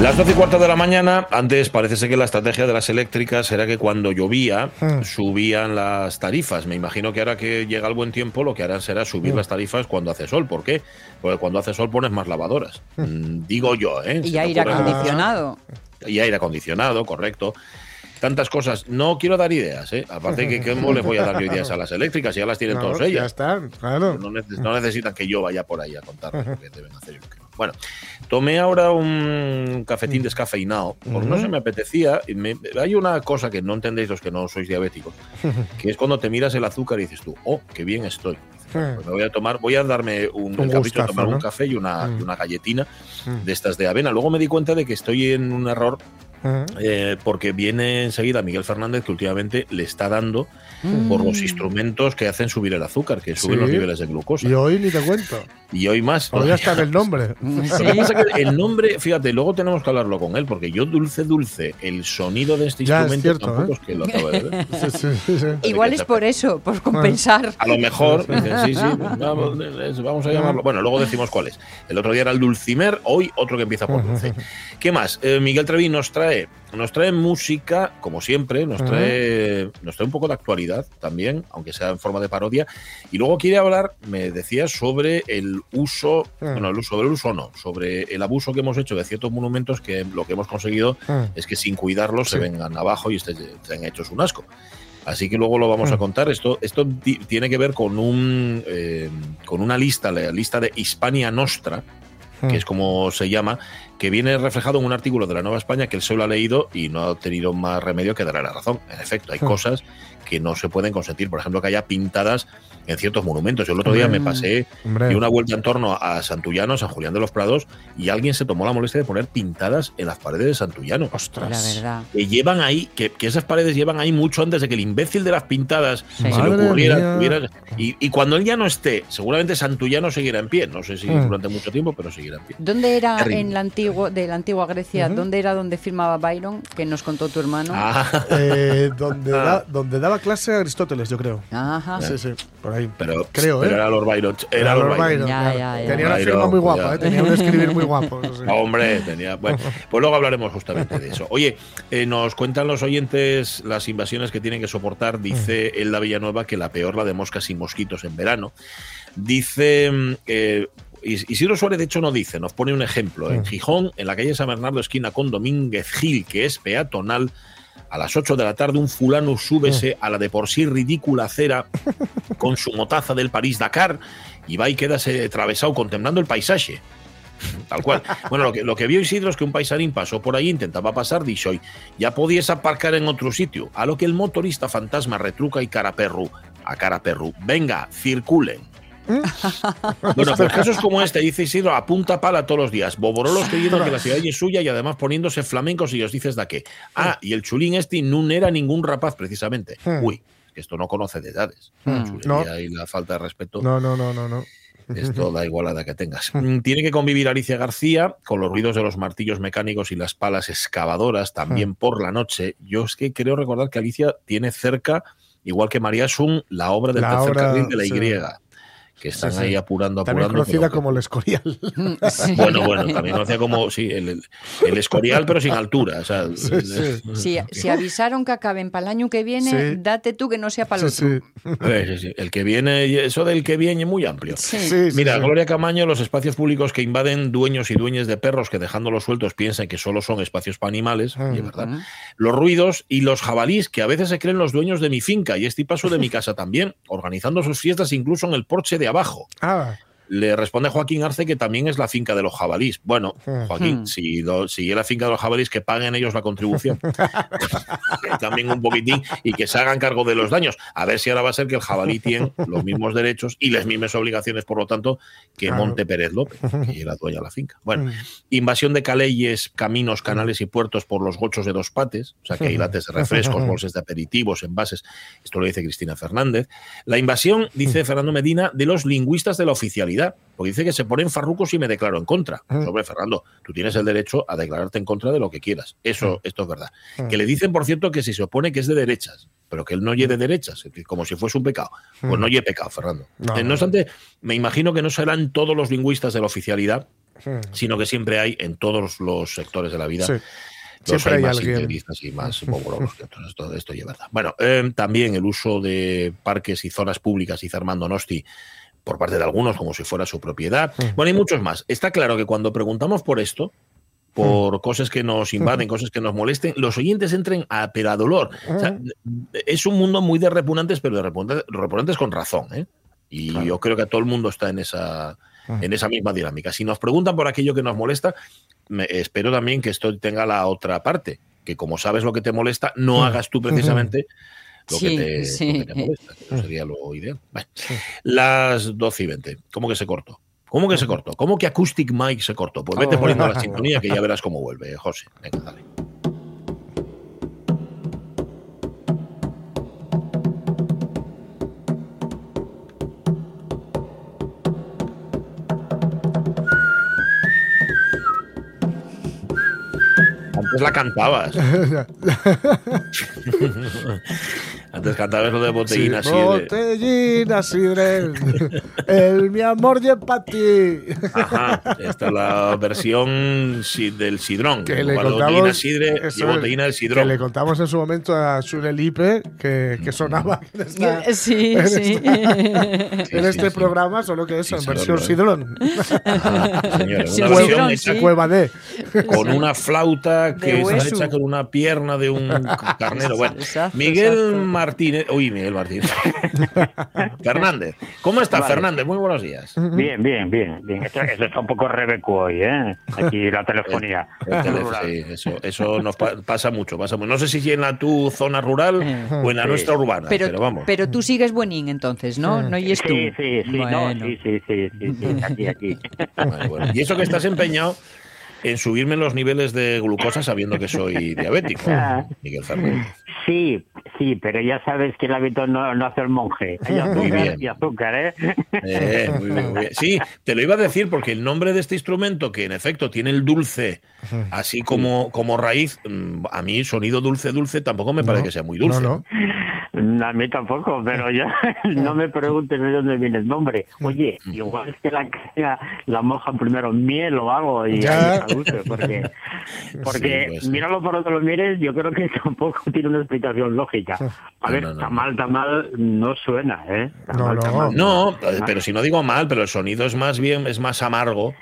Las 12 y cuarto de la mañana, antes parece ser que la estrategia de las eléctricas era que cuando llovía Hmm. subían las tarifas. Me imagino que ahora que llega el buen tiempo lo que harán será subir Hmm. las tarifas cuando hace sol. ¿Por qué? Porque cuando hace sol pones más lavadoras. Mm, Digo yo, ¿eh? Y aire acondicionado. Y aire acondicionado, correcto. Tantas cosas. No quiero dar ideas, ¿eh? Aparte que ¿cómo les voy a dar yo ideas a las eléctricas? Ya las tienen No, todas Ya ellas. están, claro. No, neces- no necesitan que yo vaya por ahí a contarles lo que deben hacer y lo que no. Bueno, tomé ahora un cafetín descafeinado, porque no se me apetecía. y me- hay una cosa que no entendéis los que no sois diabéticos, que es cuando te miras el azúcar y dices tú, oh, qué bien estoy. "Pues me voy a tomar, voy a darme un, Un gustazo, tomar un café y una, Mm. y una galletina Mm. de estas de avena. Luego me di cuenta de que estoy en un error Eh, porque viene enseguida Miguel Fernández que últimamente le está dando por los instrumentos que hacen subir el azúcar, que suben Mm. Sí. los niveles de glucosa. Y hoy ni te cuento. Y hoy más. Hoy hasta en el nombre. Lo que pasa es que el nombre, fíjate, luego tenemos que hablarlo con él, porque yo dulce, dulce, el sonido de este Ya, es instrumento cierto, tampoco ¿eh? es que lo acabo de ver. Sí, sí, sí, sí. Igual es por eso, por compensar. A lo mejor, dicen, sí, sí, vamos, a llamarlo. Bueno, luego decimos cuál es. El otro día era el Dulcimer, hoy otro que empieza por dulce. ¿Qué más? Eh, Miguel Trevi nos trae, nos trae música, como siempre, nos trae, nos trae un poco de actualidad también, aunque sea en forma de parodia. Y luego quiere hablar, me decía, sobre el uso, Mm. bueno, el uso del uso no, sobre el abuso que hemos hecho de ciertos monumentos que lo que hemos conseguido Mm. es que sin cuidarlos se vengan abajo y estén, hechos un asco. Así que luego lo vamos a Mm. contar. Esto, esto ti- tiene que ver con un eh, con una lista, la lista de Hispania Nostra, que es como se llama, que viene reflejado en un artículo de la Nueva España que él solo ha leído y no ha tenido más remedio que darle la razón. En efecto, hay Mm. cosas que no se pueden consentir. Por ejemplo, que haya pintadas en ciertos monumentos. Yo el otro día me pasé Hombre. di una vuelta en torno a Santullano, San Julián de los Prados, y alguien se tomó la molestia de poner pintadas en las paredes de Santullano. La Ostras. verdad. Que llevan ahí, que, que esas paredes llevan ahí mucho antes de que el imbécil de las pintadas Sí. se le ocurriera. tuviera- y, y cuando él ya no esté, seguramente Santullano seguirá en pie. No sé si Mm. durante mucho tiempo, pero seguirá en pie. ¿Dónde era Terrible. en la antigua, de la antigua Grecia, dónde era donde firmaba Byron, que nos contó tu hermano? Ah, Eh, donde, Ah. da- donde daba clase Aristóteles, yo creo. Ajá. Sí, sí, por ahí. pero, Creo, pero ¿eh? era Lord Byron. Era, Lord Byron. Byron, Ya, claro. ya, ya. Tenía una firma muy guapa. ¿eh? tenía un escribir muy guapo. eso sí. Hombre, tenía. Bueno, pues luego hablaremos justamente de eso. Oye, eh, nos cuentan los oyentes las invasiones que tienen que soportar. Dice. Elda Villanueva que la peor, la de moscas y mosquitos en verano. Dice. mm, eh, Isidro Suárez, de hecho, no dice, nos pone un ejemplo. En Mm. Gijón, en la calle San Bernardo, esquina con Domínguez Gil, que es peatonal, a las 8 de la tarde, un fulano súbese Mm. a la de por sí ridícula acera con su motaza del París-Dakar y va y quédase atravesado contemplando el paisaje. Tal cual. Bueno, lo que, lo que vio Isidro es que un paisarín pasó por ahí, intentaba pasar, dijo, "Oi, ya podías aparcar en otro sitio. A lo que el motorista fantasma retruca y cara perru, a cara perru, venga, circulen. Bueno, pues casos como este, dice Isidro, a punta pala todos los días. Boborolos creyendo que la ciudad es suya y además poniéndose flamencos y os dices de qué. Ah, y el chulín este no era ningún rapaz, precisamente. Uy, que esto no conoce de edades. La chulería No. y la falta de respeto. No, no, no, no, no. Esto da igual a la que tengas. Mm, Tiene que convivir Alicia García con los ruidos de los martillos mecánicos y las palas excavadoras también por la noche. Yo es que creo recordar que Alicia tiene cerca, igual que María Sun, la obra del La tercer obra, carril de la sí. Que están Sí, sí. ahí apurando, También apurando. conocida pero- como el Escorial. Sí. Bueno, bueno, también conocida como, sí, el, el- el escorial, pero sin altura. O sea, Sí, sí. Si, si avisaron que acaben para el año que viene, Sí. date tú que no sea para el Sí, otro. sí. Sí, sí, El que viene, eso del que viene es muy amplio. Sí. Sí, sí, Mira, sí. Gloria Camaño, los espacios públicos que invaden dueños y dueñas de perros que dejándolos sueltos piensan que solo son espacios para animales, y es verdad. Los ruidos y los jabalís que a veces se creen los dueños de mi finca y este paso de mi casa también, organizando sus fiestas incluso en el porche de abajo. Ah, Le responde Joaquín Arce que también es la finca de los jabalís. Bueno, Hmm. Joaquín, Hmm. si, lo- si es la finca de los jabalís, que paguen ellos la contribución. también un poquitín y que se hagan cargo de los daños. A ver si ahora va a ser que el jabalí tiene los mismos derechos y las mismas obligaciones, por lo tanto, que Claro. Monte Pérez López, que es la dueña de la finca. Bueno, Mm. invasión de caleyes, caminos, canales y puertos por los gochos de dos pates, o sea que hay lates de refrescos, bolsas de aperitivos, envases. Esto lo dice Cristina Fernández. La invasión, dice Fernando Medina, de los lingüistas de la oficialidad, porque dice que se ponen farrucos y me declaro en contra. Pues, hombre, Fernando, tú tienes el derecho a declararte en contra de lo que quieras. Eso, esto es verdad. Que le dicen, por cierto, que si se opone que es de derechas, pero que él no oye de derechas, como si fuese un pecado. Pues no oye pecado, Fernando. No, Eh, no. obstante, me imagino que no serán todos los lingüistas de la oficialidad, sino que siempre hay en todos los sectores de la vida. Sí. Los Siempre hay hay más integristas y más boboros que otros. Esto, esto es verdad. Bueno, eh, también el uso de parques y zonas públicas, dice Armando Nosti, por parte de algunos, como si fuera su propiedad. Bueno, hay muchos más. Está claro que cuando preguntamos por esto, por cosas que nos invaden, cosas que nos molesten, los oyentes entren a pero a dolor. O sea, es un mundo muy de repugnantes, pero de repugnantes, repugnantes con razón. ¿eh? Y yo creo que todo el mundo está en esa, en esa misma dinámica. Si nos preguntan por aquello que nos molesta, me- espero también que esto tenga la otra parte, que como sabes lo que te molesta, no hagas tú precisamente lo, Sí, que, te, sí. lo que te molesta. Eso sería lo ideal. Bueno, las 12 y 20. ¿Cómo que se cortó? ¿Cómo que se cortó? ¿Cómo que Acoustic Mike se cortó? Pues vete poniendo la sintonía que ya verás cómo vuelve, José. Venga, dale. Antes la cantabas. Antes cantabas lo de botellina Sí, de- Botellina sidre, el mi amor y para ti. Ajá, esta es la versión si- del sidrón. Que le contamos, botellina sidre y botellina del que sidrón. le contamos en su momento a Shune Lipe que, que sonaba en, esta- Sí, en sí. esta- Sí, en sí, este sí. programa, solo que eso, Sí, en versión sidrón. Ajá, una versión sidrón, hecha sí. Cueva de. con una flauta De que está hecha con una pierna de un carnero. Bueno, Exacto, Miguel exacto. Martínez, uy, Miguel Martínez. Fernández, ¿cómo está Vale. Fernández? Muy buenos días. Bien, bien, bien, bien. Esto, esto está un poco rebeco hoy, ¿eh? Aquí la telefonía. El teléfono, rural. sí, eso, eso nos pa- pasa mucho, pasa mucho. No sé si en la tu zona rural o en la Sí. nuestra urbana, pero, Pero, vamos. pero tú sigues buenín entonces, ¿no? No y es tú. Sí, sí, sí, no, Bueno. sí, sí, sí, sí, sí, aquí, aquí. Vale, bueno. Y eso que estás empeñado en subirme los niveles de glucosa sabiendo que soy diabético, Miguel Fernández. Sí, sí, pero ya sabes que el hábito no, no hace el monje. Hay Muy azúcar bien. y azúcar, ¿eh? Eh, muy bien, muy bien. Sí, te lo iba a decir porque el nombre de este instrumento, que en efecto tiene el dulce así como, como raíz, mm, a mí sonido dulce, dulce, tampoco me parece No, que sea muy dulce. No, no. A mí tampoco, pero ya no me preguntes de dónde viene el nombre. Oye, igual es que la la mojan primero miel o algo y Ya. Porque, porque Sí, pues. míralo por donde lo mires, yo creo que tampoco tiene una explicación lógica. A No, ver, no, no. tamal, tamal no suena, ¿eh? No, no. eh, pero si no digo mal, pero el sonido es más bien, es más amargo.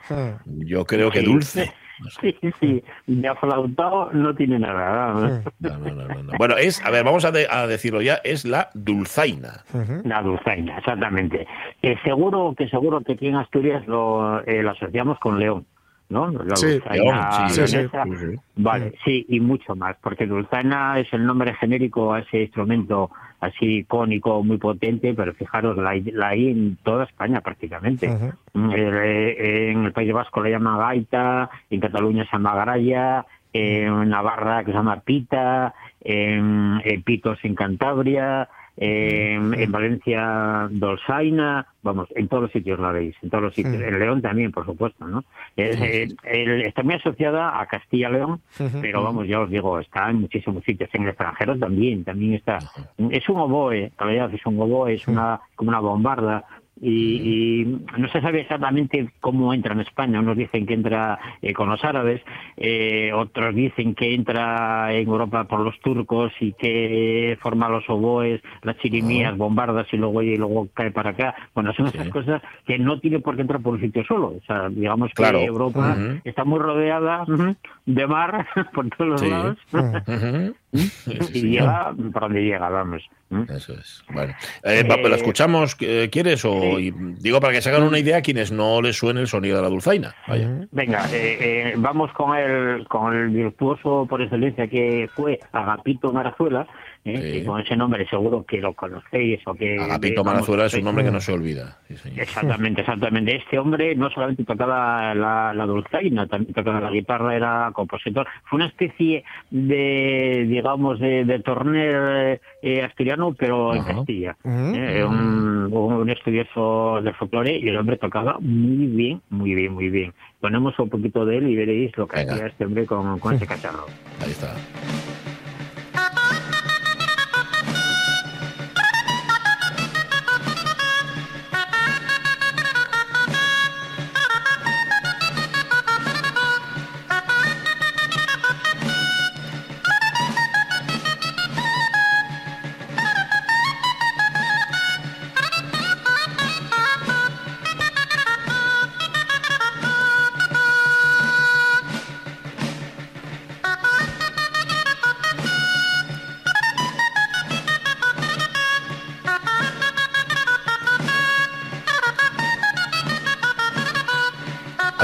Yo creo que dulce. Sí, sí, de aflautado no tiene nada. No, no, no, no, no. Bueno, es, a ver, vamos a, de- a decirlo ya, es la dulzaina. La dulzaina, exactamente. Que seguro que seguro que aquí en Asturias lo, eh, lo asociamos con León, ¿no? La Sí, dulzaina León, sí, sí, leonesa. sí, sí. Vale, sí, y mucho más, porque dulzaina es el nombre genérico a ese instrumento así icónico, muy potente, pero fijaros, la, hay- la hay en toda España prácticamente. Mm, eh, En el País Vasco le llama gaita, en Cataluña se llama garaya, en Navarra que se llama pita, en, en Pitos en Cantabria, en, en Valencia dolzaina, vamos, en todos los sitios la veis, en todos los sitios. En León también, por supuesto, ¿no? Es, eh, el- está muy asociada a Castilla-León, pero vamos, ya os digo, está en muchísimos sitios. En el extranjero también, también está. Es un oboe, en realidad es un oboe, es una como una bombarda y, y no se sabe exactamente cómo entra en España. Unos dicen que entra eh, con los árabes, eh, otros dicen que entra en Europa por los turcos y que forma los oboes, las chirimías, bombardas y luego y luego cae para acá. Bueno, son esas cosas que no tiene por qué entrar por un sitio solo. O sea, digamos que Claro. Europa está muy rodeada de mar por todos los Sí. lados Ujú. Y llega por donde llega, vamos. ¿Mm? Eso es. Bueno, Eh, ¿lo Eh, escuchamos? eh, ¿Quieres? O, sí. digo para que se hagan una idea a quienes no les suene el sonido de la dulzaina. Vaya. Venga, eh, eh, vamos con el, con el virtuoso por excelencia que fue Agapito Marazuela, eh, Sí. que con ese nombre seguro que lo conocéis o que... Agapito vamos, Marazuela es un nombre que no se olvida. Sí, señor. Exactamente, exactamente. Este hombre no solamente tocaba la, la dulzaina, también tocaba la guitarra, era compositor. Fue una especie de, digamos, de, de torner eh, asturiano, pero en. Castilla. Eh, un, un estudioso del folclore y el hombre tocaba muy bien, muy bien, muy bien. Ponemos un poquito de él y veréis lo que Venga. hacía este hombre con, con ese cacharro. Ahí está.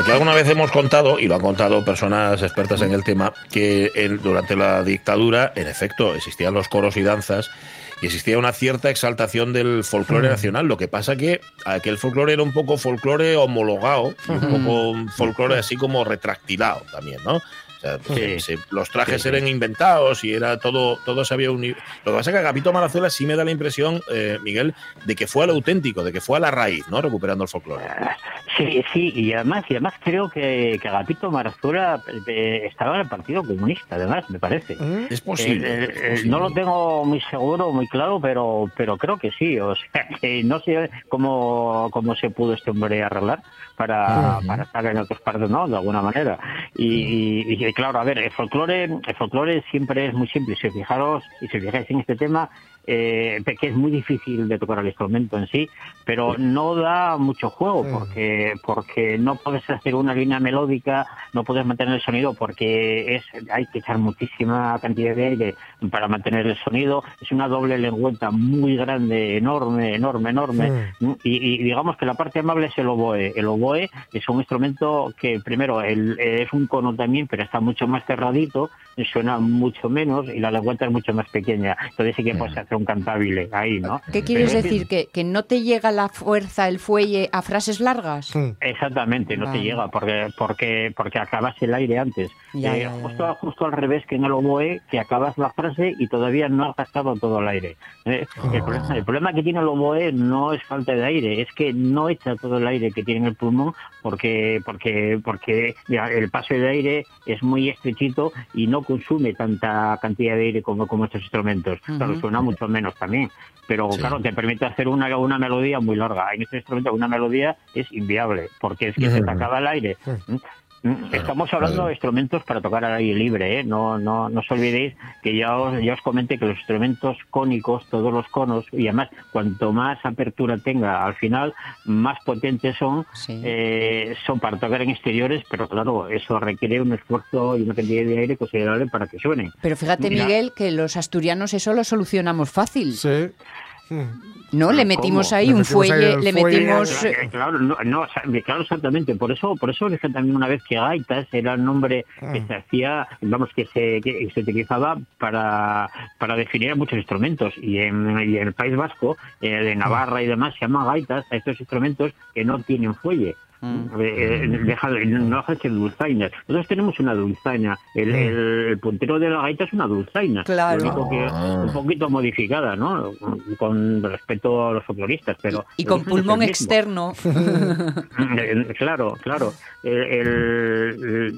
Aquí alguna vez hemos contado, y lo han contado personas expertas en el tema, que en- durante la dictadura, en efecto, existían los coros y danzas y existía una cierta exaltación del folclore nacional. Lo que pasa que aquel folclore era un poco folclore homologado, y un poco folclore así como retractilado también, ¿no? Sea, Sí. se- los trajes Sí, sí. eran inventados y era todo, todo se había unido. Lo que pasa es que Agapito Marazuela sí me da la impresión, eh, Miguel, de que fue al auténtico, de que fue a la raíz, ¿no? Recuperando el folclore. Sí, sí, y además, y además creo que, que Agapito Marazuela eh, estaba en el Partido Comunista, además, me parece. Ujú. Es posible. Eh, es posible. no lo tengo muy seguro, muy claro, pero pero creo que sí. O sea, que no sé cómo, cómo se pudo este hombre arreglar para, para estar en otros partes, ¿no? De alguna manera. Y, y- y, claro, a ver, el folclore, el folclore siempre es muy simple. Si fijaros, y si fijáis en este tema, eh, que es muy difícil de tocar el instrumento en sí, pero no da mucho juego porque porque no puedes hacer una línea melódica, no puedes mantener el sonido porque es hay que echar muchísima cantidad de aire para mantener el sonido. Es una doble lengüeta muy grande, enorme, enorme, enorme. Y, y digamos que la parte amable es el oboe. El oboe es un instrumento que primero el- es un cono también, pero está mucho más cerradito, suena mucho menos y la lengüeta es mucho más pequeña. Entonces sí que puedes hacer un cantabile ahí, ¿no? ¿Qué quieres Pero- decir? ¿Que, ¿Que no te llega la fuerza, el fuelle a frases largas? Exactamente, no Vale. te llega porque porque porque acabas el aire antes. Ya, Eh, ya, ya, justo, justo al revés que en el oboe, que acabas la frase y todavía no has gastado todo el aire. Eh, el, problema, el problema que tiene el oboe no es falta de aire, es que no echa todo el aire que tiene en el pulmón porque porque porque el paso de aire es muy estrechito y no consume tanta cantidad de aire como, como estos instrumentos. Claro, Ujú. suena mucho menos también. Pero Sí. claro, te permite hacer una, una melodía muy larga. En este instrumento una melodía es inviable, porque es que se te acaba el aire. ¿Mm? Estamos hablando de instrumentos para tocar al aire libre, ¿eh? no, no, no os olvidéis que ya os, ya os comenté que los instrumentos cónicos, todos los conos, y además cuanto más apertura tenga al final, más potentes son, Sí. eh, son para tocar en exteriores, pero claro, eso requiere un esfuerzo y una cantidad de aire considerable para que suenen. Pero fíjate, Mira. Miguel, que los asturianos eso lo solucionamos fácil. Sí. Mm. ¿No? Le ¿Cómo? metimos ahí Le un metimos ahí fuelle, el le fuelle, metimos... Claro, eh, no, claro, exactamente. Por eso, por eso dije también una vez que gaitas era el nombre que Mm. se hacía, vamos, que se, que se utilizaba para, para definir a muchos instrumentos. Y en, y en el País Vasco, eh, de Navarra y demás, se llama gaitas a estos instrumentos que no tienen fuelle. Mm. Eh, eh, deja- no deja de ser dulzainas. Nosotros tenemos una dulzaina. El, el, el puntero de la gaita es una dulzaina. Claro. Lo único que Ah. un poquito modificada, ¿no? Con respeto a los folcloristas, pero... y con pulmón externo. Eh, Claro, claro. El, el-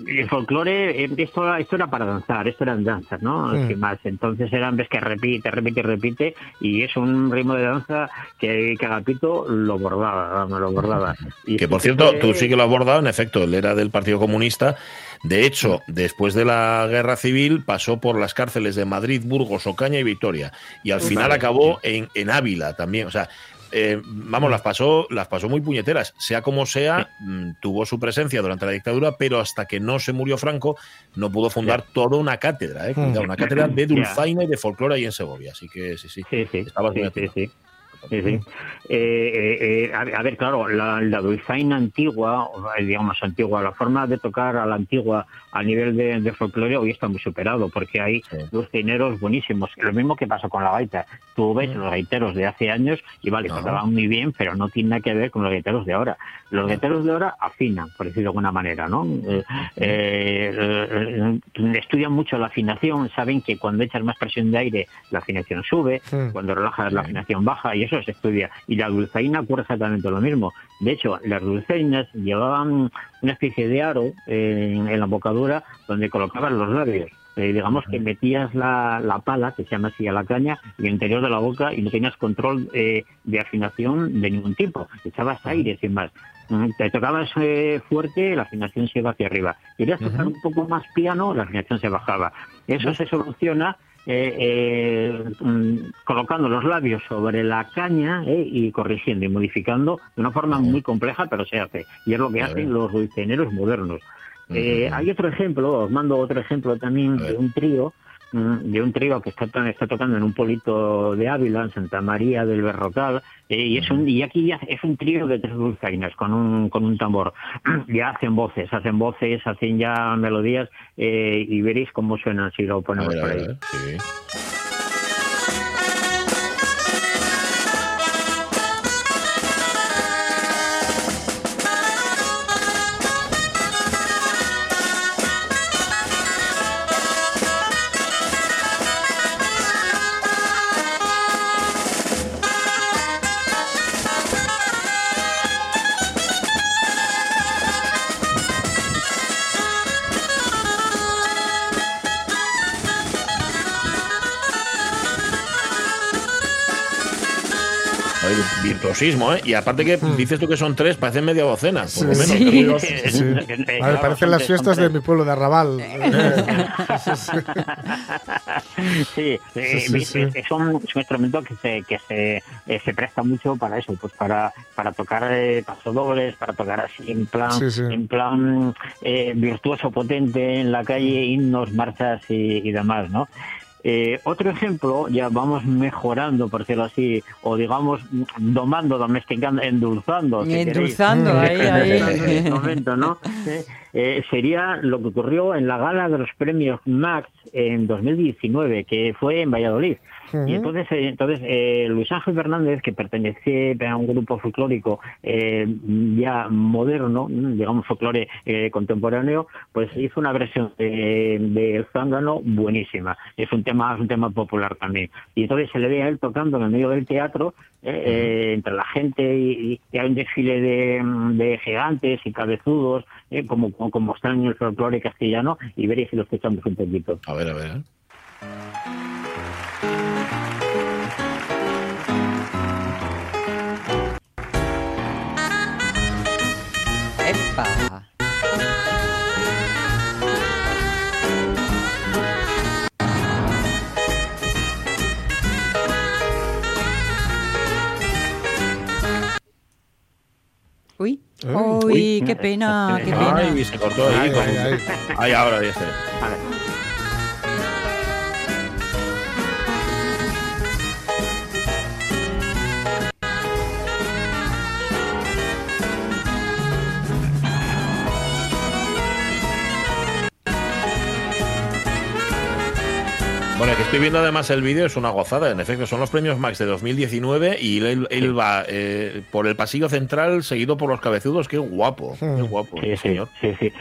el, el folclore, eh, esto, esto era para danzar, esto eran danzas, ¿no? Mm. Más. Entonces eran, ves que repite, repite, repite, y es un ritmo de danza que, que Agapito lo bordaba, lo bordaba. Y Que por cierto, tú sí que lo has abordado, en efecto, él era del Partido Comunista. De hecho, después de la guerra civil pasó por las cárceles de Madrid, Burgos, Ocaña y Vitoria. Y al final acabó en, en Ávila también. O sea, eh, vamos, las pasó, las pasó muy puñeteras. Sea como sea, mm, tuvo su presencia durante la dictadura, pero hasta que no se murió Franco, no pudo fundar toda una cátedra, ¿eh? Cuidado, una cátedra de dulzaina y de folclore ahí en Segovia. Así que sí, sí. Sí, sí, Estabas sí, muy sí. Eh, eh, eh, a, a ver, claro, la, la dulzaina antigua, eh, digamos antigua, la forma de tocar a la antigua a nivel de, de folclore hoy está muy superado, porque hay Sí. dulcineros buenísimos. Lo mismo que pasó con la gaita. Tú ves los gaiteros de hace años y vale, No. tocaban muy bien, pero no tiene nada que ver con los gaiteros de ahora. Los gaiteros de ahora afinan, por decirlo de alguna manera, ¿no? Eh, eh, estudian mucho la afinación, saben que cuando echas más presión de aire, la afinación sube, cuando relajas la afinación baja, y eso se estudia. Y la dulzaina ocurre exactamente lo mismo. De hecho, las dulzainas llevaban una especie de aro en, en la embocadura donde colocaban los labios. Eh, digamos que metías la, la pala, que se llama así a la caña, en el interior de la boca y no tenías control eh, de afinación de ningún tipo. Echabas aire sin más. Mm, Te tocabas eh, fuerte, la afinación se iba hacia arriba. Querías tocar un poco más piano, la afinación se bajaba. Eso se soluciona eh, eh, mm, colocando los labios sobre la caña eh, y corrigiendo y modificando de una forma muy compleja, pero se hace. Y es lo que hacen los dulcineros modernos. Eh, hay otro ejemplo, os mando otro ejemplo también de un trío, de un trío que está, está tocando en un polito de Ávila, en Santa María del Berrocal, eh, y es un, y aquí ya es un trío de tres dulzainas con un, con un tambor. ya hacen voces, hacen voces, hacen ya melodías, eh, y veréis cómo suenan si lo A ponemos ver, por ahí. a ver, sí. ¿Eh? Y aparte que dices tú que son tres, parecen media docena, por lo menos. sí. Tríos. Sí. A ver, claro, parecen las fiestas de mi pueblo de Arrabal. Sí, sí, vi- sí. Es, un, es un instrumento que se que se, eh, se presta mucho para eso, pues para para tocar eh, pasodobles, para tocar así en plan Sí, sí. en plan eh, virtuoso, potente en la calle, himnos, marchas y, y demás, ¿no? Eh, otro ejemplo, ya vamos mejorando, por decirlo así, o digamos, domando, domesticando, endulzando. si. Endulzando, ahí, ahí. En este momento, ¿no? Eh, sería lo que ocurrió en la gala de los premios Max en 2019, que fue en Valladolid. Y entonces, eh, entonces eh, Luis Ángel Fernández, que pertenecía a un grupo folclórico eh, ya moderno, digamos folclore eh, contemporáneo, pues hizo una versión de, Zángano buenísima. Es un tema, es un tema popular también. Y entonces se le ve a él tocando en el medio del teatro, eh, eh, entre la gente, y, y hay un desfile de, de gigantes y cabezudos, eh, como, como, como están en el folclore castellano, y veréis si lo escuchamos un poquito. A ver, a ver. Uy, uy, Uy. qué pena, qué pena. Ay, se cortó ahí. Ay, ay, ay. Ay, ahora ya está. A ver. Que estoy viendo además el vídeo, es una gozada. En efecto, son los premios Max de 2019 y él, él va eh, por el pasillo central seguido por los cabezudos. Qué guapo, qué guapo, Sí, sí, señor. sí, sí.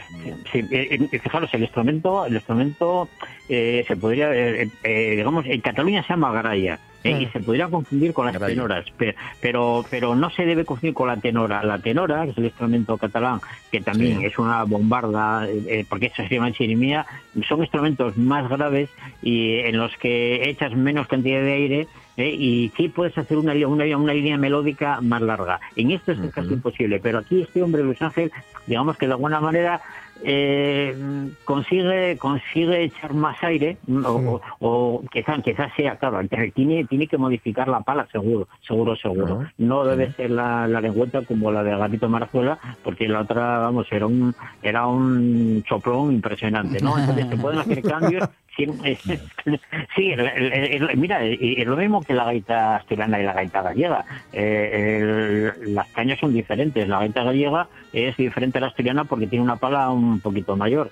Sí, eh, eh, fijaros, el instrumento, el instrumento eh, se podría, eh, eh, digamos, en Cataluña se llama garaya. ¿Eh? y se podría confundir con las Caray. tenoras, pe- pero, pero no se debe confundir con la tenora. La tenora, que es el instrumento catalán, que también Sí. es una bombarda, eh, eh, porque eso se llama chirimía, son instrumentos más graves y en los que echas menos cantidad de aire ¿eh? y sí puedes hacer una, una, una línea melódica más larga. En esto es casi imposible, pero aquí este hombre, Luis Ángel, digamos que de alguna manera eh, consigue consigue echar más aire mm, o, o- o quizás sea claro tiene tiene que modificar la pala seguro seguro seguro. No debe ser la, la lengüeta como la de Gatito Marzuela porque la otra vamos era un era un soplón impresionante no entonces se pueden hacer cambios Sí, sí, el- el- el- mira, y- es lo mismo que la gaita asturiana y la gaita gallega. Eh, el- las cañas son diferentes. La gaita gallega es diferente a la asturiana porque tiene una pala un poquito mayor.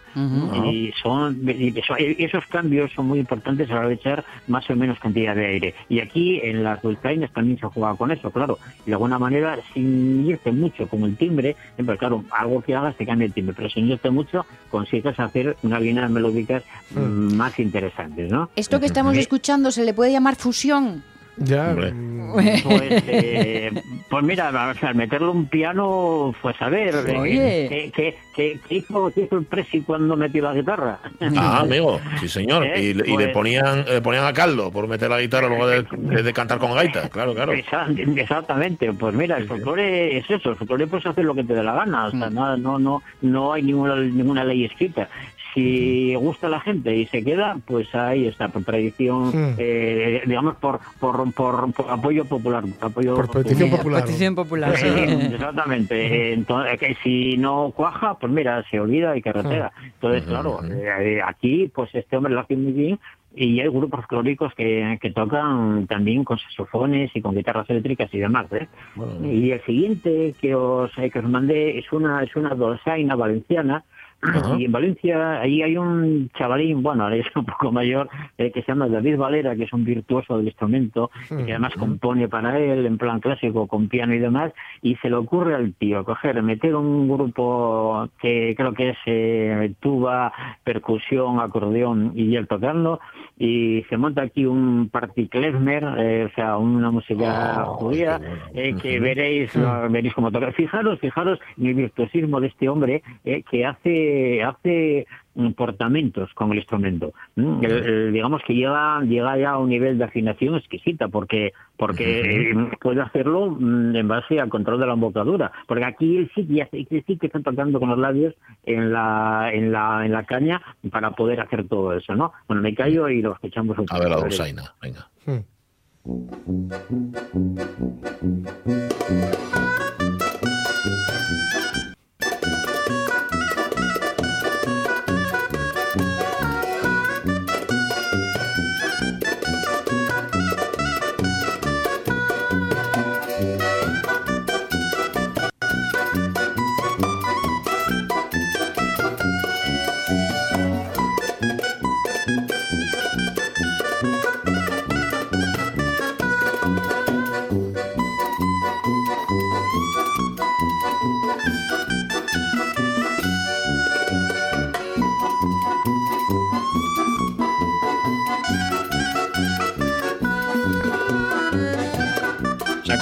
Y son y eso- esos cambios son muy importantes a la hora de echar más o menos cantidad de aire. Y aquí en las dulzainas también se juega con eso, claro. Y de alguna manera, sin irte mucho con el timbre, siempre, claro, algo que hagas te cambia el timbre, pero sin irte mucho, consigues hacer unas líneas melódicas mm, más interesantes, ¿no? Esto que estamos escuchando se le puede llamar fusión. Ya. Mm, Pues, eh, pues mira, al meterle un piano, pues a ver, eh, Oye. ¿qué, qué, qué- qué hizo, qué hizo el Presi cuando metió la guitarra? Ah, amigo, sí señor. Eh, Y, le- y le pues- ponían le ponían a caldo por meter la guitarra luego de, cantar con gaita, claro, claro. Exactamente, pues mira, el folclore es eso, el folclore puedes hacer lo que te dé la gana, o sea, no, no, no, no hay ninguna, ninguna ley escrita. Si gusta a la gente y se queda, pues ahí está, por tradición, eh, digamos, por, por, por, por apoyo popular. Por, apoyo Por petición Eh, popular. Petición popular. Sí, exactamente. Entonces, que si no cuaja, pues mira, se olvida y carretera. Entonces, claro, eh, aquí, pues este hombre lo hace muy bien y hay grupos folclóricos que, que tocan también con saxofones y con guitarras eléctricas y demás. ¿eh? Y el siguiente que os, eh, que os mandé es una, es una dolzaina valenciana. Ajá. Y en Valencia ahí hay un chavalín, bueno, ahora es un poco mayor, eh, que se llama David Valera, que es un virtuoso del instrumento, y que además compone para él en plan clásico, con piano y demás, y se le ocurre al tío coger, meter un grupo que creo que es eh, tuba, percusión, acordeón y él tocando, y se monta aquí un party klezmer, eh, o sea, una música Oh, judía, bueno. eh, que veréis, veréis cómo toca. Fijaros, fijaros en el virtuosismo de este hombre que hace, hace mm, portamentos con el instrumento. Mm, el- el- digamos que llega, llega ya a un nivel de afinación exquisita, porque, porque eh, puede hacerlo mm, en base al control de la embocadura. Porque aquí él sí, que ya- sí que está tocando con los labios en la, en la, en la caña para poder hacer todo eso, ¿no? Bueno, me callo y lo escuchamos un A ver la poco, dulzaina, venga. mm.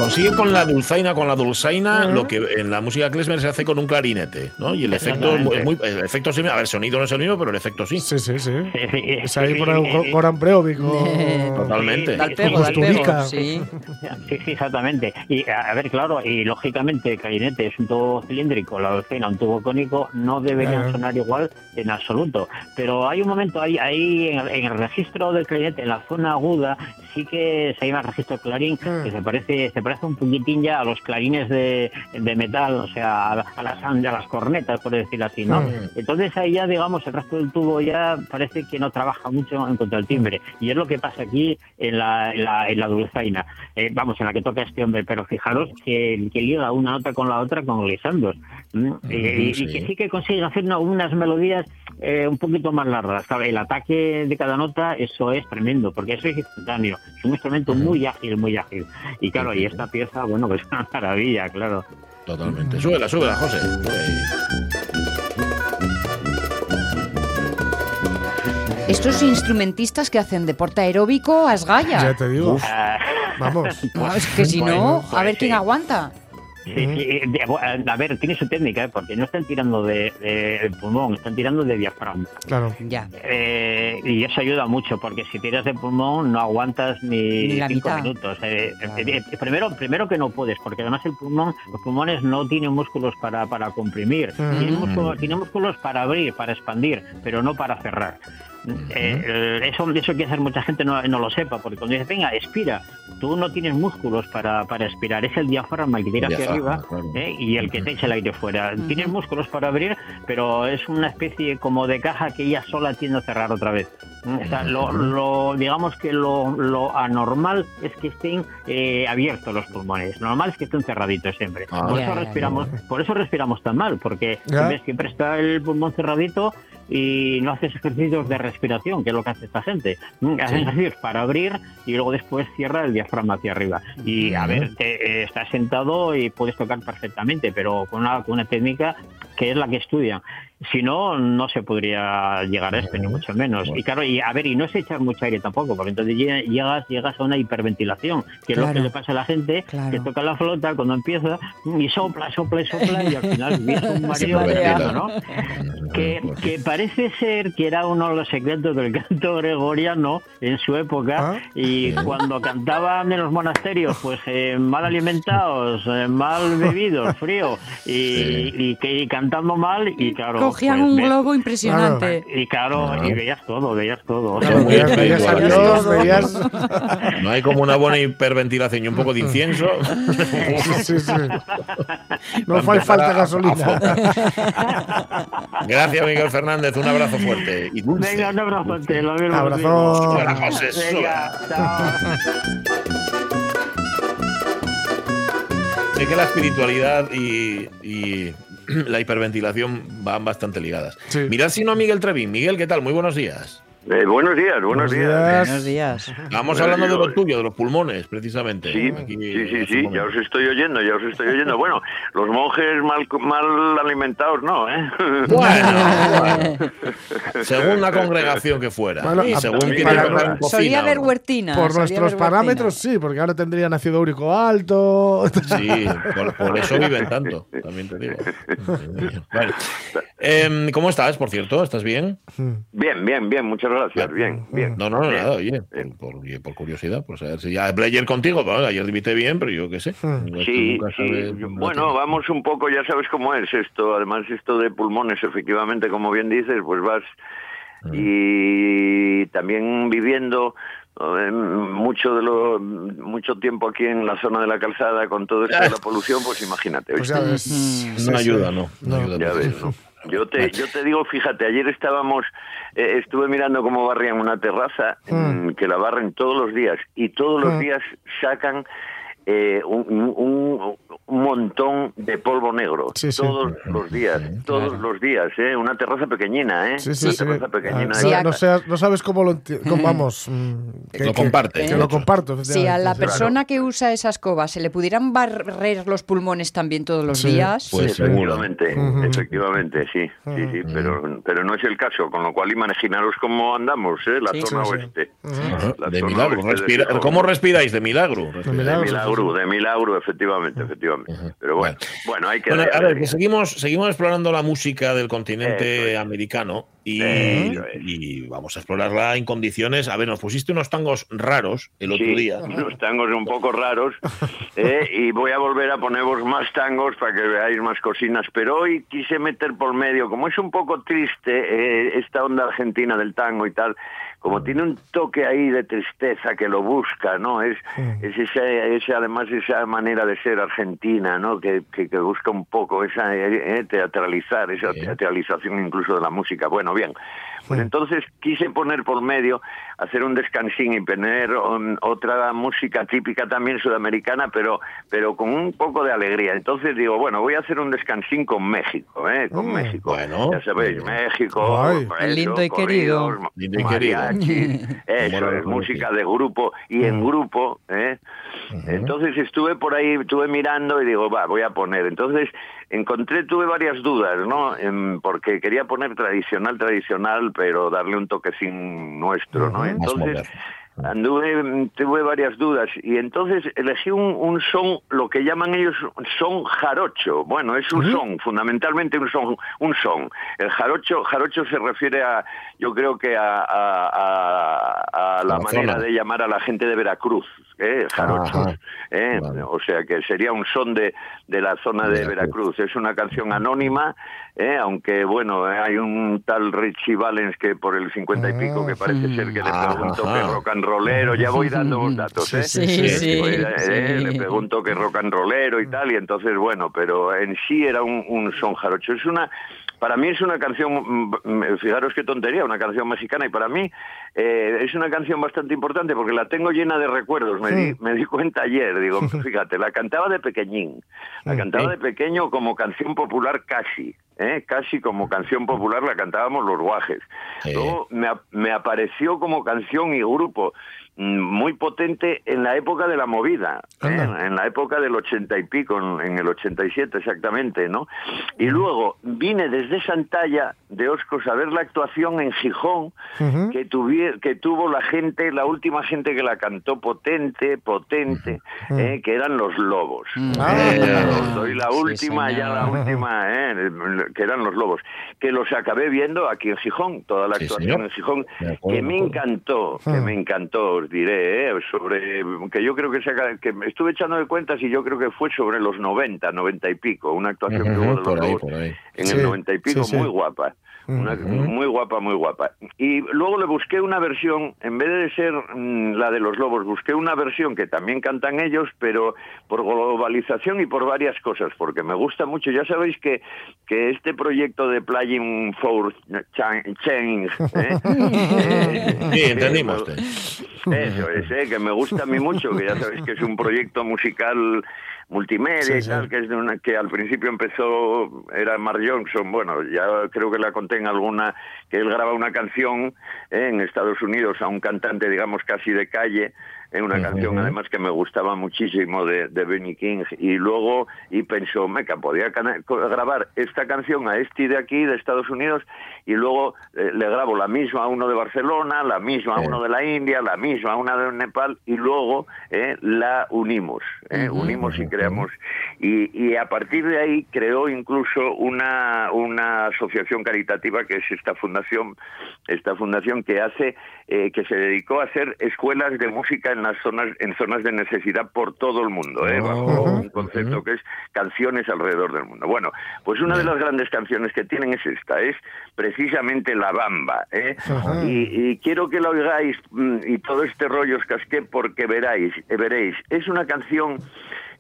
Consigue con la dulzaina, con la dulzaina, lo que en la música klezmer se hace con un clarinete, ¿no? Y el efecto es muy, el efecto sí, a ver, el sonido no es el mismo, pero el efecto sí. Sí, sí, sí. Sí, sí, Es ahí por el. Goran Breovic Totalmente. Dal pego, dal Costurica. pego. Sí. Sí, sí, exactamente. Y a ver, claro, y lógicamente el clarinete es un tubo cilíndrico, la docena un tubo cónico, no deberían sonar igual en absoluto. Pero hay un momento ahí, ahí en, el, en el registro del clarinete, en la zona aguda, sí que se llama registro clarín, Ah. que se parece, se parece un poquitín ya a los clarines de, de metal, o sea, a, a las, a las cornetas, por decirlo así, ¿no? Ah. Entonces ahí ya, digamos, el resto del tubo ya parece que no trabaja mucho en cuanto al timbre. Y es lo que pasa aquí en la, en la, en la dulzaina. Eh, vamos, en la que toca este hombre. Pero fijaros que, que liga una nota con la otra con glissandros. ¿m? Eh, y, sí. y que sí que consigue hacer una- unas melodías eh, un poquito más largas. El ataque de cada nota, eso es tremendo, porque eso es instantáneo. Es un instrumento muy ágil, muy ágil. Y claro, y esta pieza, bueno, pues una maravilla, claro. Totalmente. Súbela, súbela, José. Estos instrumentistas que hacen deporte aeróbico a Ya te digo. Ah, Vamos. No, es que si Bueno, no, pues a ver quién sí. aguanta. Sí, sí, eh, de- a ver, tiene su técnica, ¿eh? porque no están tirando de, de- pulmón, están tirando de diafragma. Claro. Ya. Eh, y eso ayuda mucho, porque si tiras de pulmón no aguantas ni, Ni la cinco mitad. minutos. Eh, Claro. eh, primero, primero que no puedes, porque además el pulmón, los pulmones no tienen músculos para, para comprimir, Ujú. tienen, músculos, tienen músculos para abrir, para expandir, pero no para cerrar. Eh, eh, eso, eso que hacer mucha gente no, no lo sepa, porque cuando dices, venga, expira, tú no tienes músculos para, para expirar, es el diafragma el que tira El hacia arriba claro. ¿eh? y el que te echa el aire fuera. Tienes músculos para abrir, pero es una especie como de caja que ella sola tiende a cerrar otra vez. O sea, lo, lo- digamos que lo, lo anormal es que estén eh, abiertos los pulmones. Lo normal es que estén cerraditos siempre. Ah. por, eso respiramos, por eso respiramos tan mal, porque siempre está el pulmón cerradito y no haces ejercicios de respiración, que es lo que hace esta gente. Mm, Hacen ejercicios para abrir y luego después cierra el diafragma hacia arriba. Y a ver, te- eh, estás sentado y puedes tocar perfectamente, pero con una, con una técnica que es la que estudian. Si no, no se podría llegar a esto, ni mucho menos. Y claro, y a ver, y no es echar mucho aire tampoco, porque entonces lle- llegas, llegas a una hiperventilación, que es lo que le pasa a la gente, Claro. que toca la flota cuando empieza y sopla, sopla, y sopla, y al final viene un tremendo, ¿no? Que, que parece ser que era uno de los secretos del canto gregoriano en su época Ah. y cuando cantaban en los monasterios pues eh, mal alimentados, eh, mal bebidos, frío y, y que y cantando mal y claro Cogían pues, un ves- globo impresionante. y claro, y veías todo, veías todo. O sea, Claro, Veías, muy veías a. Dios, veías. No hay como una buena hiperventilación y un poco de incienso. Sí, sí, sí. No empezar falta gasolina. Gracias, Miguel Fernández. Un abrazo fuerte y dulce. Venga, un abrazo, te lo mismo Abrazo. Venga, chao. Sé que la espiritualidad y, y la hiperventilación van bastante ligadas. Sí. Mirad si no a Miguel Trevín. Miguel, ¿qué tal? Muy buenos días. Eh, buenos días, buenos, Buenos días. días. días. Estamos hablando de lo tuyo, de los pulmones, precisamente. Sí, Aquí, sí, sí, hace sí, ya os estoy oyendo, ya os estoy oyendo. Bueno, los monjes mal, mal alimentados no, ¿eh? Bueno, bueno. según la congregación que fuera. Bueno, y según para- Solía haber huertina. Por nuestros parámetros, sí, porque ahora tendrían ácido úrico alto. Sí, por, por eso viven tanto, también te digo. Bueno, em, ¿Cómo estás, por cierto? ¿Estás bien? Bien, bien, bien, muchas gracias, bien, bien. No, no, no, Bien. nada, oye, por, por- por curiosidad, pues a ver si ya hablé ayer contigo, bueno, ayer invité bien, pero yo qué sé. Tú Sí, nunca sí. sabes- Bueno, vamos un poco, ya sabes cómo es esto. Además, esto de pulmones, efectivamente, como bien dices, pues vas y también viviendo eh, mucho de lo mucho tiempo aquí en la zona de la calzada con todo esto de la polución, pues imagínate. Pues ya ves. Sí, no sí. ayuda, no. no No. ayuda Ya para ves, eso. ¿no? Yo te, yo te digo, fíjate, ayer estábamos, eh, estuve mirando cómo barrían una terraza, mm, que la barren todos los días, y todos los Mm. días sacan eh, un, un- un montón de polvo negro. Sí, sí. Todos los días, todos los días, ¿eh? Una terraza pequeñina, ¿eh? Sí, sí, una sí. terraza pequeñina. Ah, Sí, no, seas- no sabes cómo lo cómo vamos. mm, Lo comparte. Que, lo comparto. Si a la persona que usa esa escoba se le pudieran barrer los pulmones también todos los Sí. días, Pues efectivamente, efectivamente, sí, sí, sí, pero, pero no es el caso, con lo cual imaginaros cómo andamos, ¿eh? La Sí. zona Sí, sí. oeste. La De zona milagro. oeste respira-. ¿Cómo respiráis? De milagro. De De milagro, sí. de milagro, efectivamente, efectivamente. Pero bueno, bueno, hay que Bueno, a ver, que alegría. seguimos, seguimos explorando la música del continente es. americano y, Eso es. y vamos a explorarla en condiciones. A ver, nos pusiste unos tangos raros el otro Sí, día. unos tangos un poco raros ¿eh? y voy a volver a poneros más tangos para que veáis más cocinas, pero hoy quise meter por medio, como es un poco triste eh, esta onda argentina del tango y tal, como tiene un toque ahí de tristeza que lo busca, ¿no? Es, es ese, ese, además esa manera de ser argentina, ¿no? Que, que, que busca un poco esa eh, teatralizar, esa teatralización incluso de la música. Bueno, bien. Pues Sí. entonces quise poner por medio, hacer un descansín y poner um, otra música típica también sudamericana, pero, pero con un poco de alegría. Entonces digo, bueno, voy a hacer un descansín con México, ¿eh? Con Mm. México. Bueno. ya sabéis, México, Ay. eso, Lindo y corridos, querido. Lindo y querido. Mariachis, eso es, música de grupo y en grupo, ¿eh? Entonces estuve por ahí, estuve mirando y digo, va, voy a poner. Entonces encontré, tuve varias dudas, ¿no? Porque quería poner tradicional, tradicional, pero darle un toquecín nuestro, ¿no? Entonces. Anduve, tuve varias dudas y entonces elegí un, un son, lo que llaman ellos son jarocho. Bueno, es un son, fundamentalmente un son, un son. El jarocho, jarocho se refiere a, yo creo que a, a- a- a la la manera zona. de llamar a la gente de Veracruz, ¿eh? jarochos. ¿eh? Vale. O sea que sería un son de, de la zona de Veracruz. Veracruz. Es una canción anónima, ¿eh? aunque bueno, eh, hay un tal Richie Valens que por el cincuenta y pico que parece ser que le Ajá. preguntó que rock and rollero, ya voy dando datos, ¿eh? Sí, sí, sí, Voy, eh. Le preguntó que rock and rollero y tal, y entonces bueno, pero en sí era un, un son jarocho. Es una para mí es una canción, mm, fijaros qué tontería, una canción mexicana, y para mí eh, es una canción bastante importante porque la tengo llena de recuerdos. Me, di, me di cuenta ayer, digo, fíjate, la cantaba de pequeñín, la cantaba de pequeño como canción popular casi, ¿eh? casi como canción popular la cantábamos los guajes. Sí. Luego me, me apareció como canción y grupo muy potente en la época de la movida, ¿eh? En la época del ochenta y pico, en, en el 87 exactamente, ¿no? Y luego vine desde Santalla de Oscos a ver la actuación en Gijón que, tuvi- que tuvo la gente, la última gente que la cantó potente, potente, eh, que eran los lobos. Ah. Eh, os doy la Sí, última, ya la última, eh, que eran los lobos. Que los acabé viendo aquí en Gijón, toda la Sí, actuación señor. en Gijón, acuerdo, que me encantó, que Ah. me encantó, os diré, eh, sobre que yo creo que, se, que estuve echando de cuentas y yo creo que fue sobre los 90, 90 y pico, una actuación que hubo de los ahí, en Sí, el 90 y pico, sí. muy guapa. Una-. Muy guapa, muy guapa. Y luego le busqué una versión, en vez de ser mm, la de los lobos, busqué una versión que también cantan ellos, pero por globalización y por varias cosas, porque me gusta mucho. Ya sabéis que, que este proyecto de Playing for Cha- Change... ¿eh? Eh, Sí, entendimos. eh, eso es, eh, que me gusta a mí mucho, que ya sabéis que es un proyecto musical multimedia Sí, y tal, que es de una que al principio empezó, era Mark Johnson, bueno, ya creo que la conté en alguna, que él graba una canción eh, en Estados Unidos a un cantante, digamos, casi de calle, en una Ujú. canción además que me gustaba muchísimo de, de Benny King, y luego, y pensó, meca, podía grabar esta canción a este de aquí, de Estados Unidos, y luego eh, le grabo la misma a uno de Barcelona, la misma a uno de la India, la misma a una de Nepal, y luego eh, la unimos, eh, unimos y creamos. Y, y a partir de ahí creó incluso una, una asociación caritativa que es esta fundación, esta fundación que hace, eh, que se dedicó a hacer escuelas de música en las zonas, en zonas de necesidad por todo el mundo, eh, bajo Ujú. un concepto que es canciones alrededor del mundo. Bueno, pues una de las grandes canciones que tienen es esta, es precisamente La Bamba, ¿eh? Y, y quiero que la oigáis mm, y todo este rollo os casqué porque veráis, eh, veréis, es una canción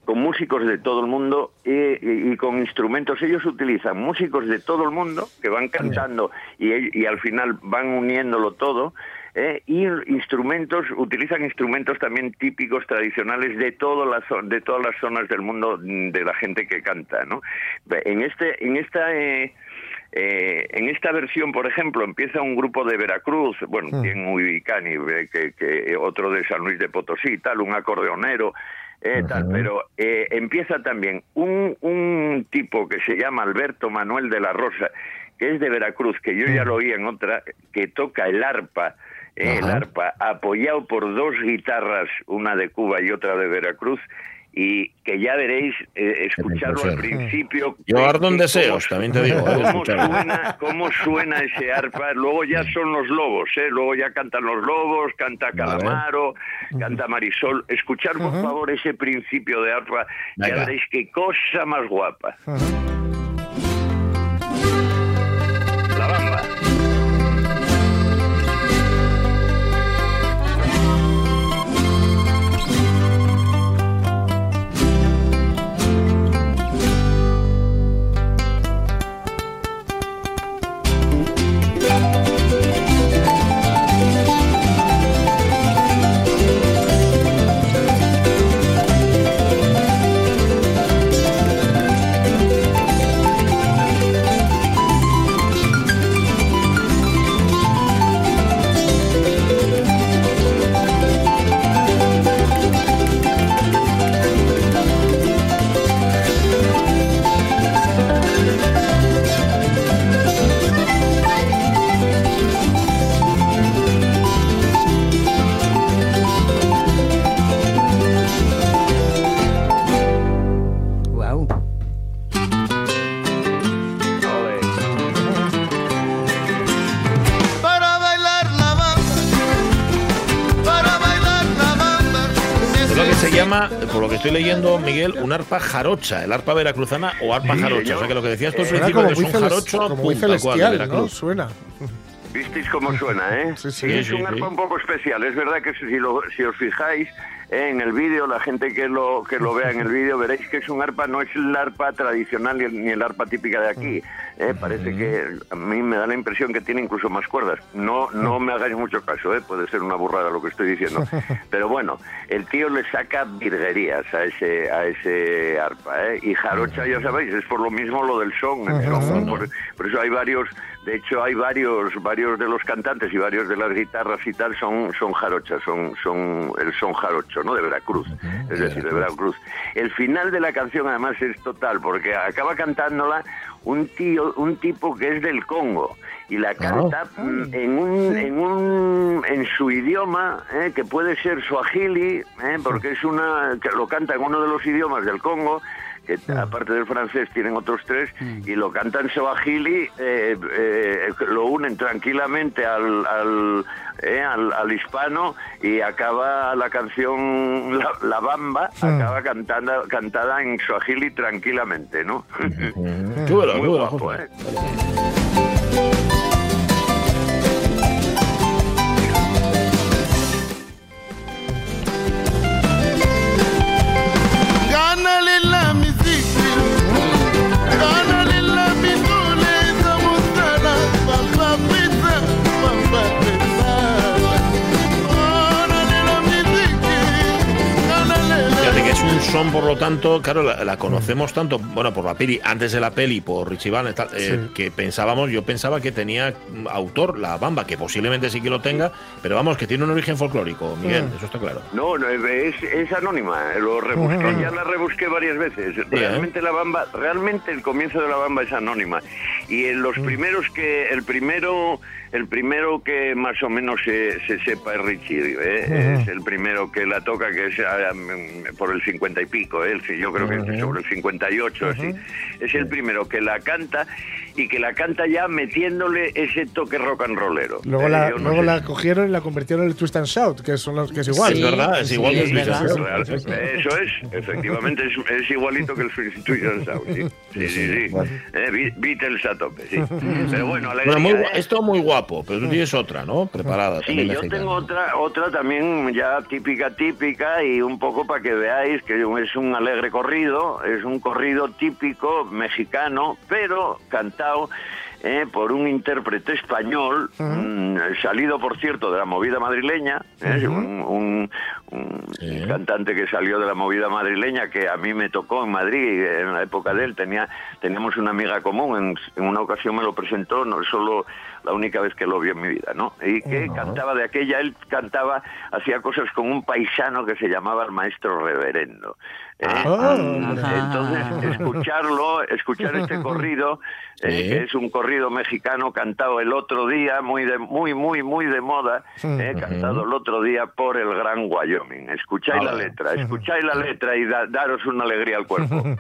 con músicos de todo el mundo y, y- y con instrumentos. Ellos utilizan músicos de todo el mundo que van cantando y, y al final van uniéndolo todo. ¿Eh? y instrumentos, utilizan instrumentos también típicos, tradicionales de, todas las de todas las zonas del mundo mm, de la gente que canta. ¿no? En, este, en esta... eh, eh, en esta versión, por ejemplo, empieza un grupo de Veracruz, bueno, Mm. bien Ubicani, eh, que, que otro de San Luis de Potosí, tal, un acordeonero, eh, tal, pero eh, empieza también un, un tipo que se llama Alberto Manuel de la Rosa, que es de Veracruz, que yo ya lo oí en otra, que toca el arpa, el Ajá. arpa, apoyado por dos guitarras, una de Cuba y otra de Veracruz, y que ya veréis, eh, escucharlo al principio. Yo ardo en que deseos, cómo- también te digo. eh, ¿Cómo suena, ¿Cómo suena ese arpa? Luego ya son los lobos, ¿eh? Luego ya cantan los lobos, canta. Calamaro, canta Marisol. Escuchar, por favor, ese principio de arpa. Ya veréis qué cosa más guapa. Por lo que estoy leyendo, Miguel, un arpa jarocha, el arpa veracruzana o arpa Sí, jarocha. O sea que lo que decías tú al Suena principio como que es un jarocho, como muy cual, celestial, ¿no? Suena. ¿Visteis cómo suena, eh? Sí, sí. es Sí, un sí, arpa un poco especial. Es verdad que si, lo- si os fijáis eh, en el vídeo, la gente que lo que lo vea en el vídeo, veréis que es un arpa, no es el arpa tradicional ni el, ni el arpa típica de aquí. Eh. Parece que a mí me da la impresión que tiene incluso más cuerdas. No no me hagáis mucho caso, eh, puede ser una burrada lo que estoy diciendo. Pero bueno, el tío le saca virguerías a ese a ese arpa. eh. Y jarocha, ya sabéis, es por lo mismo lo del son. el son, por, por eso hay varios de hecho, hay varios, varios de los cantantes y varios de las guitarras y tal son, son jarochas, son, son el son jarocho, ¿no? De Veracruz, es decir, de Veracruz. El final de la canción además es total, porque acaba cantándola un tío, un tipo que es del Congo y la canta en un, en un, en su idioma, eh, que puede ser suajili, eh, porque es una, que lo canta en uno de los idiomas del Congo que aparte del francés tienen otros tres, y lo cantan Swahili, eh, eh, lo unen tranquilamente al, al, eh, al, al hispano y acaba la canción La, La Bamba, acaba cantando, cantada en Swahili tranquilamente, ¿no? Súbelo, Muy súbelo, guapo, son, por lo tanto, claro, la, la conocemos tanto, bueno, por la peli, antes de la peli, por Richie tal, eh, que pensábamos, yo pensaba que tenía mm, autor la bamba, que posiblemente sí que lo tenga, pero vamos, que tiene un origen folclórico, Miguel, eso está claro. No, no, es, es anónima, lo rebusqué, ya la rebusqué varias veces. Realmente la bamba, realmente el comienzo de la bamba es anónima. Y en los primeros que, el primero, el primero que más o menos se, se sepa es Richie, ¿eh? es el primero que la toca, que es ah, mm, por el cincuenta y pico, ¿eh? Yo creo que es sobre el 58, así. Es el primero que la canta y que la canta ya metiéndole ese toque rock and rollero. Luego, Eh, la, no luego la cogieron y la convirtieron en el Twist and Shout, que, son los, que es igual. es verdad, es igual que es el verdad. Twist and Shout, sí, sí. Eso es, efectivamente, es, es igualito que el Twist and Shout, sí. Sí, sí, sí. Eh, Be- Beatles a tope, sí. Pero bueno, alegría, Bueno, muy, ¿eh? esto muy guapo, pero tú tienes otra, ¿no? Preparada. Sí, yo tengo otra, otra también ya típica, típica y un poco para que veáis que es un alegre corrido, es un corrido típico mexicano, pero cantado eh, por un intérprete español, mm, salido por cierto de la movida madrileña, eh, un, un- un Sí. cantante que salió de la movida madrileña que a mí me tocó en Madrid en la época de él, tenía, teníamos una amiga común, en, en una ocasión me lo presentó, no solo la única vez que lo vi en mi vida, ¿no? Y que cantaba de aquella, él cantaba, hacía cosas con un paisano que se llamaba el maestro reverendo. ¿Eh? Ah, Entonces, escucharlo, escuchar este corrido, eh, que es un corrido mexicano cantado el otro día, muy, de, muy, muy, muy de moda, eh, cantado el otro día por el gran Wyoming. Escucháis la letra, escucháis la letra y da- daros una alegría al cuerpo.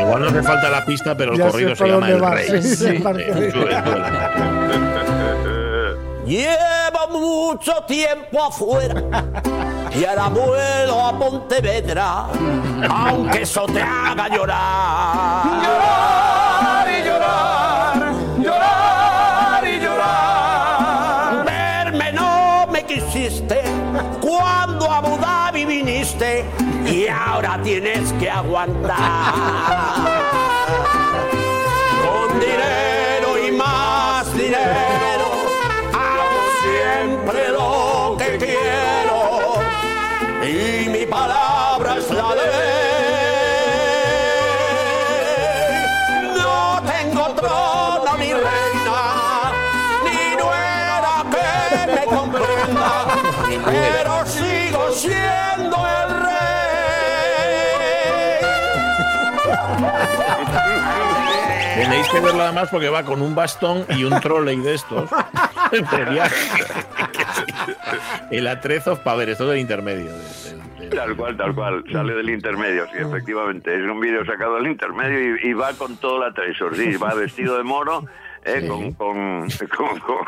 Igual no hace falta la pista, pero el Ya corrido se llama El Rey. sí, sí, Llevo mucho tiempo afuera y ahora vuelo a Pontevedra, aunque eso te haga llorar. Llorar y llorar, llorar y llorar. Verme no me quisiste cuando a Abu Dhabi viniste y ahora tienes que aguantar. Con dinero y más dinero, siempre lo que quiero. Y mi palabra es la ley. No tengo trono ni reina, ni nuera que me comprenda, pero sigo siendo el rey. Tenéis que verla además porque va con un bastón y un trolley de estos. El atrezo para ver, esto del intermedio. Tal cual, tal cual, sale del intermedio, sí, efectivamente. Es un vídeo sacado del intermedio y, y va con todo el atrezo, sí, va vestido de moro, ¿eh? Sí. con, con, con, con-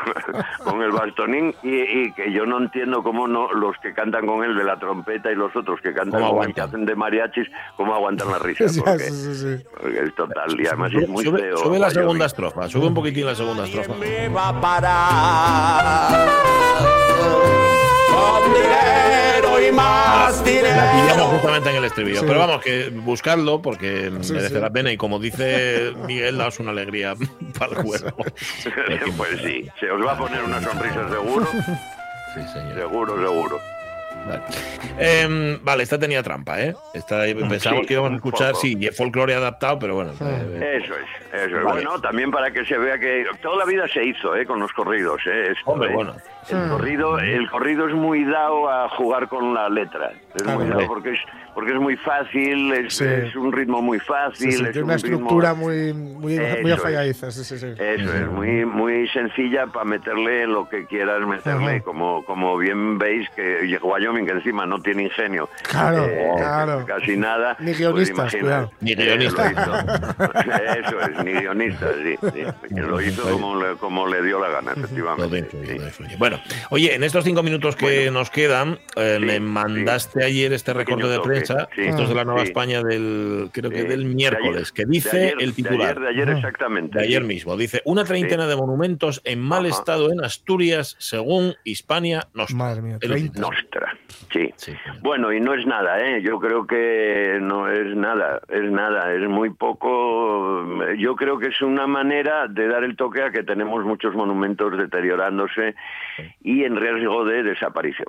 con el bastonín y, y que yo no entiendo cómo no los que cantan con él de la trompeta y los otros que cantan ¿Cómo con aguantan? que hacen de mariachis, cómo aguantan la risa. Porque, sí, sí, sí. porque es total y además es muy sube, feo. sube la segunda estrofa, sube un poquitín la segunda estrofa. me va a parar. Con dinero y más La pillamos dinero. justamente en el estribillo. Sí. Pero vamos, que buscarlo porque Sí, merece sí. la pena y como dice Miguel, daos una alegría para el cuerpo. pues sí, se os va a poner una sonrisa seguro, Sí, señor. seguro, seguro. Vale. Em, vale, esta tenía trampa, ¿eh? Esta, pensamos Sí, que íbamos a escuchar, poco. sí, y folclore adaptado, pero bueno. eh, Eso es, eso es. Vale. Bueno, también para que se vea que toda la vida se hizo, ¿eh? Con los corridos, ¿eh? Esto, Hombre, ¿eh? bueno. El corrido, el corrido es muy dado a jugar con la letra. Es muy Hombre. dado porque es, porque es muy fácil, es, Sí. es un ritmo muy fácil. Sí, sí, es tiene un una ritmo- estructura muy, muy, Eso muy es. afalladiza. Sí, sí, sí. Eso es, muy, muy sencilla para meterle lo que quieras meterle. Ajá. Como, como bien veis que Wyoming, que encima no tiene ingenio. Claro, eh, claro. Casi nada. Ni pues guionistas. Ni eh, guionistas. hizo. Eso es, ni guionistas, sí. sí, que lo hizo como le, como le dio la gana, efectivamente. influye. Bueno, oye, en estos cinco minutos que Bueno. nos quedan, eh, Sí, me mandaste ayer este recorte de prensa, sí. esto es de la Nueva Sí. España del, creo que Sí, del de miércoles, ayer, que dice ayer, el De titular. ayer, de ayer exactamente. de ayer mismo. Dice, una treintena de monumentos en mal Ajá. estado en Asturias, según Hispania Nostra. Madre mía, Es lo 30. titular. Nostra, sí. Sí. Bueno, y no es nada, ¿eh? Yo creo que no es nada, es nada, es muy poco. Yo creo que es una manera de dar el toque a que tenemos muchos monumentos deteriorándose y en riesgo de desaparición.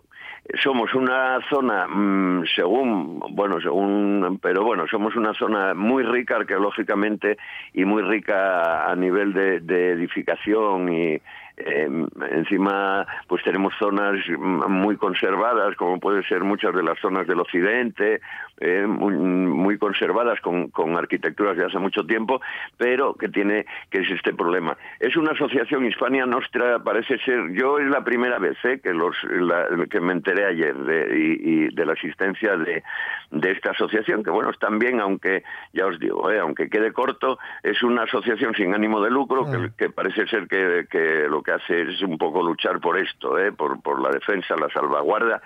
Somos una zona, mm, según, bueno, según, pero bueno, somos una zona muy rica arqueológicamente y muy rica a nivel de, de edificación y eh, encima pues tenemos zonas muy conservadas como pueden ser muchas de las zonas del occidente eh, muy, muy conservadas con, con arquitecturas de hace mucho tiempo pero que tiene que es este problema. Es una asociación Hispania Nostra parece ser yo es la primera vez eh, que los la- que me enteré ayer de, y, y de la existencia de, de esta asociación que bueno están bien aunque ya os digo eh, aunque quede corto es una asociación sin ánimo de lucro que, que parece ser que, que lo que hace es un poco luchar por esto, ¿eh? por, por la defensa, la salvaguarda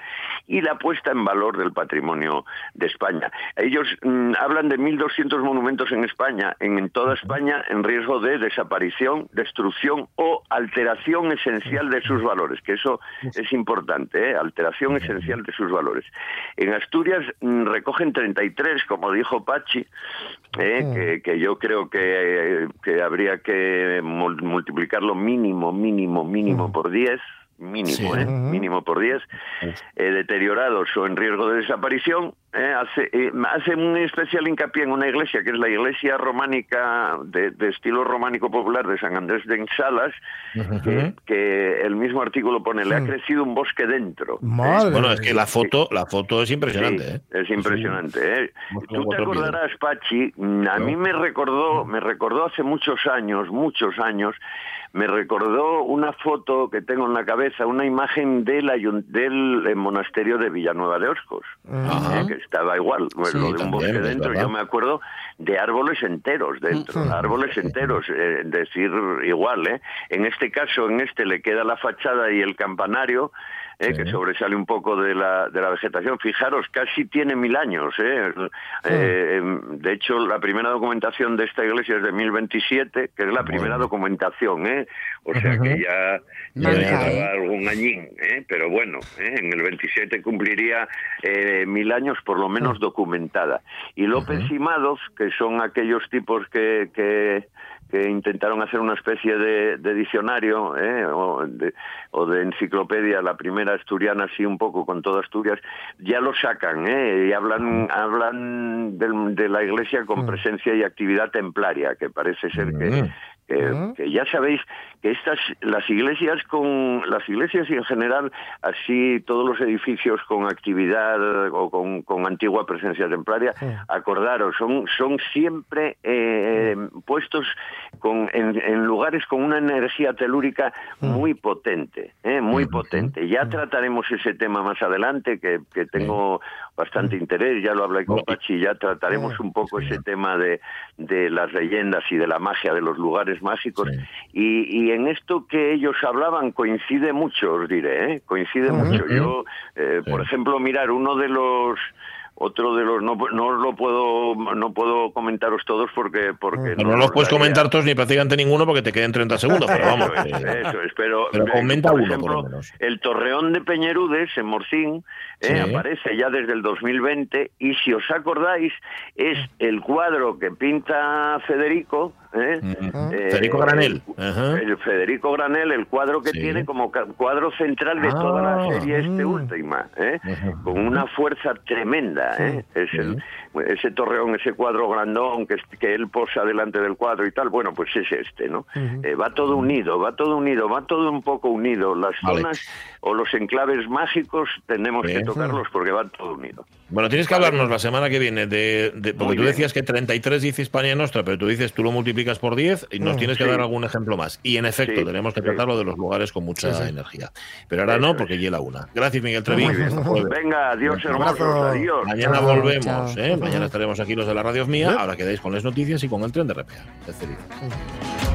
y la puesta en valor del patrimonio de España. Ellos mm, hablan de 1.200 monumentos en España, en, en toda España, en riesgo de desaparición, destrucción o alteración esencial de sus valores, que eso es importante, ¿eh? alteración esencial de sus valores. En Asturias mm, recogen 33, como dijo Pachi, ¿eh? que, que yo creo que, que habría que mul- multiplicarlo mínimo, mínimo, mínimo por 10, mínimo, Sí. ¿eh? mínimo por 10, eh, deteriorados o en riesgo de desaparición, ¿eh? hace, eh, hace un especial hincapié en una iglesia que es la iglesia románica de, de estilo románico popular de San Andrés de Ensalas, que, que el mismo artículo pone, le ha crecido un bosque dentro. ¿eh? Madre Bueno, es que la foto, la foto es impresionante, Sí, ¿eh? Es impresionante, ¿eh? Tú te acordarás, Pachi, a mí me recordó, me recordó hace muchos años, muchos años, me recordó una foto que tengo en la cabeza, una imagen del, eh, monasterio de Villanueva de Oscos, Ajá. ¿eh? que estaba igual, bueno, Sí, lo de un bosque dentro, yo me acuerdo de árboles enteros dentro, árboles enteros, eh, decir igual, ¿eh? En este caso, en este le queda la fachada y el campanario, eh, que sobresale un poco de la, de la vegetación. Fijaros, casi tiene mil años. ¿eh? Eh, em, de hecho, la primera documentación de esta iglesia es de 1027, que es la primera documentación. ¿eh? O sea que ya, Manca, ¿eh? algún añín. ¿eh? Pero bueno, ¿eh? en el 27 cumpliría eh, mil años por lo menos documentada. Y López y Madoz, que son aquellos tipos que... que que intentaron hacer una especie de, de diccionario ¿eh? o, de, o de enciclopedia, la primera asturiana, así un poco con toda Asturias, ya lo sacan ¿eh? y hablan, hablan del- de la iglesia con presencia y actividad templaria, que parece ser que, que, que ya sabéis que estas las iglesias con las iglesias y en general así todos los edificios con actividad o con, con antigua presencia templaria acordaros son son siempre eh, puestos con en, en lugares con una energía telúrica muy potente ¿eh? muy potente. Ya trataremos ese tema más adelante que, que tengo bastante interés ya lo hablé con Pachi ya trataremos un poco ese tema de, de las leyendas y de la magia de los lugares enclaves mágicos. Y, y en esto que ellos hablaban coincide mucho, os diré, ¿eh? coincide mucho. Yo, eh, por ejemplo, mirar uno de los otro de los no, no lo puedo no puedo comentaros todos porque porque No, no los puedes comentar todos ni prácticamente ninguno porque te queden 30 segundos, pero vamos. Eso es, eso es, pero, pero comenta por uno, por ejemplo, lo menos. el Torreón de Peñerudes en Morcín eh, Sí. aparece ya desde el 2020 y si os acordáis es el cuadro que pinta Federico ¿eh? Eh, Federico Granel. el- Federico Granel, el cuadro que Sí. tiene como cuadro central de toda la Ah, serie este última, ¿eh? con una fuerza tremenda. ¿eh? Es el- ese torreón, ese cuadro grandón que él posa delante del cuadro y tal, bueno, pues es este, ¿no? Eh, va todo unido, va todo unido, va todo un poco unido. Las Vale. zonas o los enclaves mágicos tenemos Sí. que tocarlos porque va todo unido. Bueno, tienes que hablarnos la semana que viene de, de- porque Muy tú bien. decías que 33 dice Hispania Nostra, pero tú dices tú lo multiplicas por 10 y nos Mm, tienes que sí. dar algún ejemplo más. Y en efecto, Sí, tenemos que sí. tratar lo de los lugares con mucha Sí, sí. energía. Pero ahora no, porque llega una. Gracias, Miguel Trevín. Bien. Venga, adiós, hermosos, abrazo. adiós. Mañana Chao, volvemos, chao. ¿eh? Mañana estaremos aquí los de la radio mía. Ahora quedáis con las noticias y con el tren de RPA. Felices.